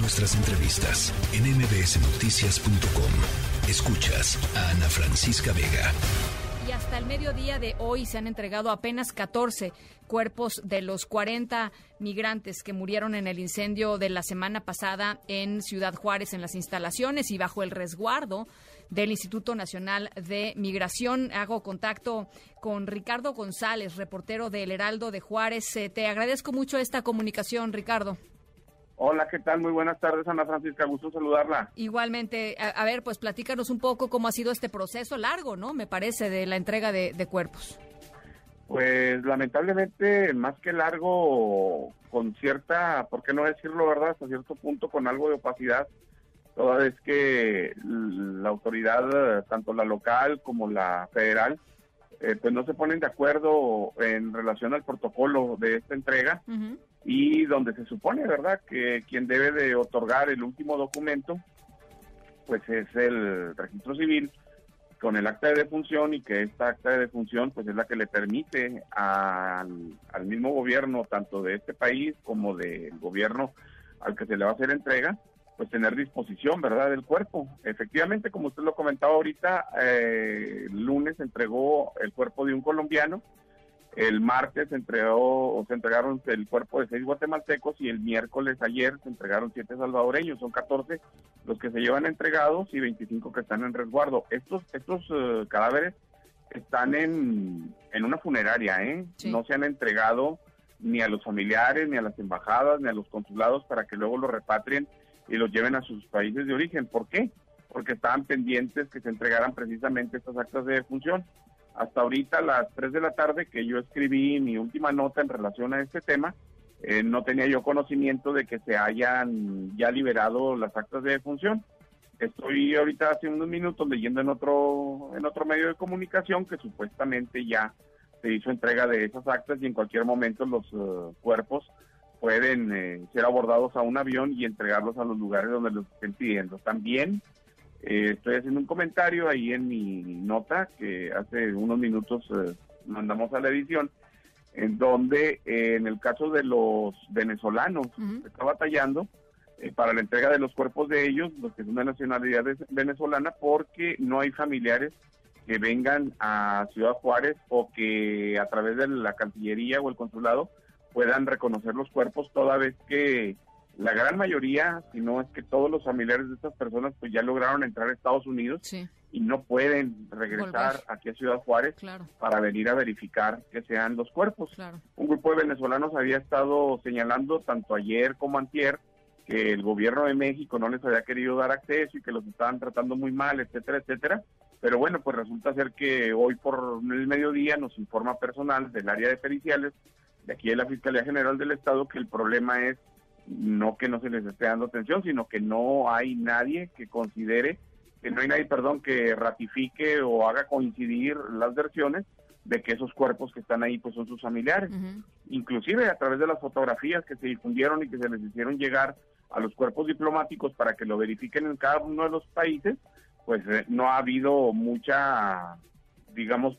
Nuestras entrevistas en mbsnoticias.com. Escuchas a Ana Francisca Vega. Y hasta el mediodía de hoy se han entregado apenas 14 cuerpos de los 40 migrantes que murieron en el incendio de la semana pasada en Ciudad Juárez en las instalaciones y bajo el resguardo del Instituto Nacional de Migración. Hago contacto con Ricardo González, reportero del Heraldo de Juárez. Eh, te agradezco mucho esta comunicación, Ricardo. Hola, ¿qué tal? Muy buenas tardes, Ana Francisca. Gusto saludarla. Igualmente. A, ver, pues platícanos un poco cómo ha sido este proceso largo, ¿no? Me parece, de la entrega de, cuerpos. Pues lamentablemente, más que largo, con cierta, ¿por qué no decirlo, verdad? Hasta cierto punto, con algo de opacidad, toda vez que la autoridad, tanto la local como la federal, eh, pues no se ponen de acuerdo en relación al protocolo de esta entrega y donde se supone, ¿verdad?, que quien debe de otorgar el último documento, pues es el registro civil con el acta de defunción y que esta acta de defunción pues es la que le permite al, al mismo gobierno, tanto de este país como del gobierno al que se le va a hacer entrega, pues tener disposición, ¿verdad?, del cuerpo. Efectivamente, como usted lo comentaba ahorita, eh, el lunes entregó el cuerpo de un colombiano, el martes se entregó o se entregaron el cuerpo de seis guatemaltecos y el miércoles ayer se entregaron siete salvadoreños. Son 14 los que se llevan entregados y 25 que están en resguardo. Estos estos eh, cadáveres están en, en una funeraria, ¿eh? No se han entregado ni a los familiares, ni a las embajadas, ni a los consulados para que luego los repatrien y los lleven a sus países de origen. ¿Por qué? Porque estaban pendientes que se entregaran precisamente estas actas de defunción. Hasta ahorita a las 3 de la tarde que yo escribí mi última nota en relación a este tema, eh, no tenía yo conocimiento de que se hayan ya liberado las actas de defunción. Estoy ahorita hace unos minutos leyendo en otro en otro medio de comunicación que supuestamente ya se hizo entrega de esas actas y en cualquier momento los eh, cuerpos pueden eh, ser abordados a un avión y entregarlos a los lugares donde los estén pidiendo. También eh, estoy haciendo un comentario ahí en mi nota que hace unos minutos eh, mandamos a la edición, en donde en el caso de los venezolanos se está batallando para la entrega de los cuerpos de ellos, los que son de nacionalidad venezolana, porque no hay familiares que vengan a Ciudad Juárez o que a través de la Cancillería o el consulado puedan reconocer los cuerpos toda vez que la gran mayoría, si no es que todos los familiares de estas personas pues ya lograron entrar a Estados Unidos y no pueden regresar aquí a Ciudad Juárez para venir a verificar que sean los cuerpos. Un grupo de venezolanos había estado señalando tanto ayer como antier que el gobierno de México no les había querido dar acceso y que los estaban tratando muy mal, etcétera, etcétera. Pero bueno, pues resulta ser que hoy por el mediodía nos informa personal del área de periciales de aquí de la Fiscalía General del Estado que el problema es no que no se les esté dando atención, sino que no hay nadie que considere, que no hay nadie, perdón, que ratifique o haga coincidir las versiones de que esos cuerpos que están ahí pues son sus familiares. Inclusive a través de las fotografías que se difundieron y que se les hicieron llegar a los cuerpos diplomáticos para que lo verifiquen en cada uno de los países, pues eh, no ha habido mucha, digamos,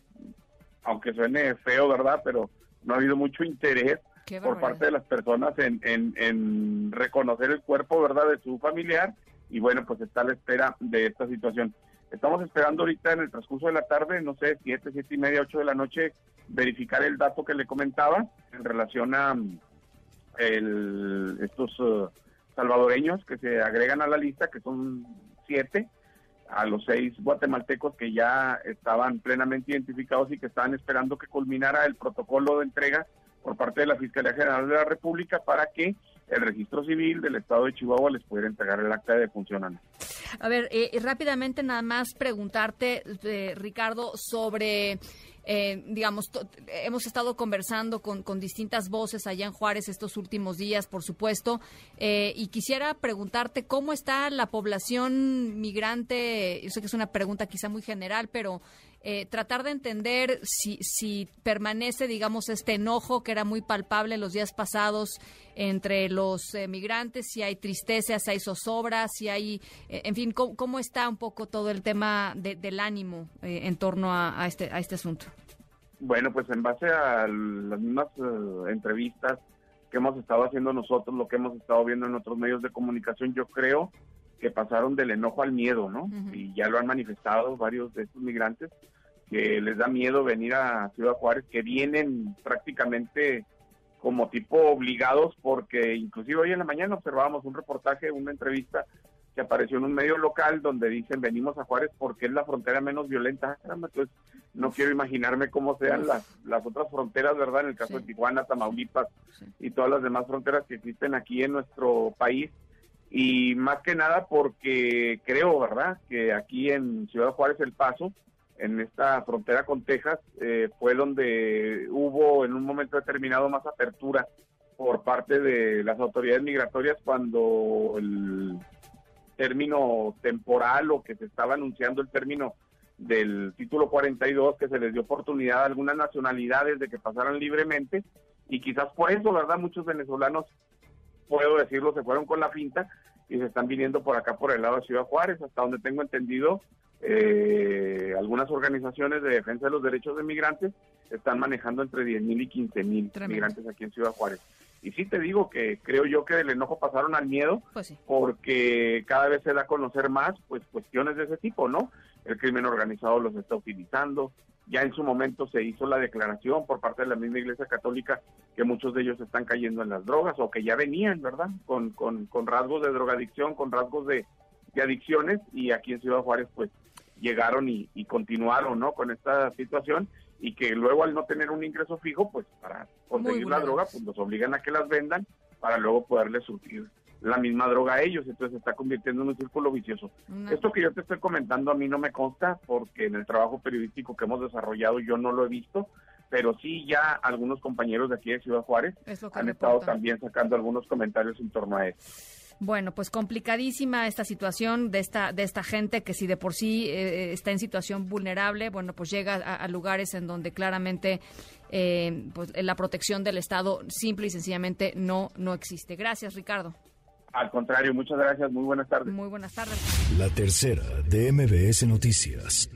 aunque suene feo, ¿verdad? Pero no ha habido mucho interés por parte de las personas en, en, reconocer el cuerpo, ¿verdad?, de su familiar y bueno, pues está a la espera de esta situación. Estamos esperando ahorita en el transcurso de la tarde, no sé, siete, siete y media, ocho de la noche, verificar el dato que le comentaba en relación a el, estos uh, salvadoreños que se agregan a la lista, que son siete, a los seis guatemaltecos que ya estaban plenamente identificados y que estaban esperando que culminara el protocolo de entrega por parte de la Fiscalía General de la República para que el registro civil del Estado de Chihuahua les pudiera entregar el acta de defunción. A ver, eh, rápidamente nada más preguntarte, eh, Ricardo, sobre eh, digamos, hemos estado conversando con, con, distintas voces allá en Juárez estos últimos días, por supuesto, eh, y quisiera preguntarte cómo está la población migrante. Yo sé que es una pregunta quizá muy general, pero eh, tratar de entender si, si permanece, digamos, este enojo que era muy palpable los días pasados entre los migrantes, si hay tristeza, si hay zozobra, si hay, en fin, cómo, está un poco todo el tema del ánimo en torno a, este, a este asunto. Bueno, pues en base a las mismas eh, entrevistas que hemos estado haciendo nosotros, lo que hemos estado viendo en otros medios de comunicación, yo creo que pasaron del enojo al miedo, ¿no? Y ya lo han manifestado varios de estos migrantes, que les da miedo venir a Ciudad Juárez, que vienen prácticamente como tipo obligados, porque inclusive hoy en la mañana observábamos un reportaje, una entrevista que apareció en un medio local donde dicen venimos a Juárez porque es la frontera menos violenta. Entonces, no quiero imaginarme cómo sean las, las otras fronteras, ¿verdad? En el caso de Tijuana, Tamaulipas y todas las demás fronteras que existen aquí en nuestro país. Y más que nada porque creo, ¿verdad? Que aquí en Ciudad Juárez El Paso, en esta frontera con Texas, eh, fue donde hubo en un momento determinado más apertura por parte de las autoridades migratorias cuando el término temporal o que se estaba anunciando el término del título 42, que se les dio oportunidad a algunas nacionalidades de que pasaran libremente y quizás por eso, ¿verdad? Muchos venezolanos, puedo decirlo, se fueron con la finta y se están viniendo por acá, por el lado de Ciudad Juárez, hasta donde tengo entendido, eh, algunas organizaciones de defensa de los derechos de migrantes están manejando entre 10 mil y 15 mil migrantes aquí en Ciudad Juárez. Y sí te digo que creo yo que del enojo pasaron al miedo, pues porque cada vez se da a conocer más pues cuestiones de ese tipo, ¿no? El crimen organizado los está utilizando. Ya en su momento se hizo la declaración por parte de la misma Iglesia Católica que muchos de ellos están cayendo en las drogas o que ya venían, ¿verdad? Con, con, con rasgos de drogadicción, con rasgos de, de adicciones y aquí en Ciudad Juárez pues llegaron y, y continuaron, ¿no? Con esta situación y que luego al no tener un ingreso fijo, pues para conseguir la droga, pues los obligan a que las vendan para luego poderles surtir la misma droga a ellos, entonces se está convirtiendo en un círculo vicioso. Esto que yo te estoy comentando a mí no me consta porque en el trabajo periodístico que hemos desarrollado yo no lo he visto, pero sí ya algunos compañeros de aquí de Ciudad Juárez han estado también sacando algunos comentarios en torno a esto. Bueno, pues complicadísima esta situación de esta de esta gente que si de por sí eh, está en situación vulnerable, bueno, pues llega a, lugares en donde claramente eh, pues la protección del Estado simple y sencillamente no no existe. Gracias, Ricardo. Al contrario, muchas gracias. Muy buenas tardes. Muy buenas tardes. La tercera de MBS Noticias.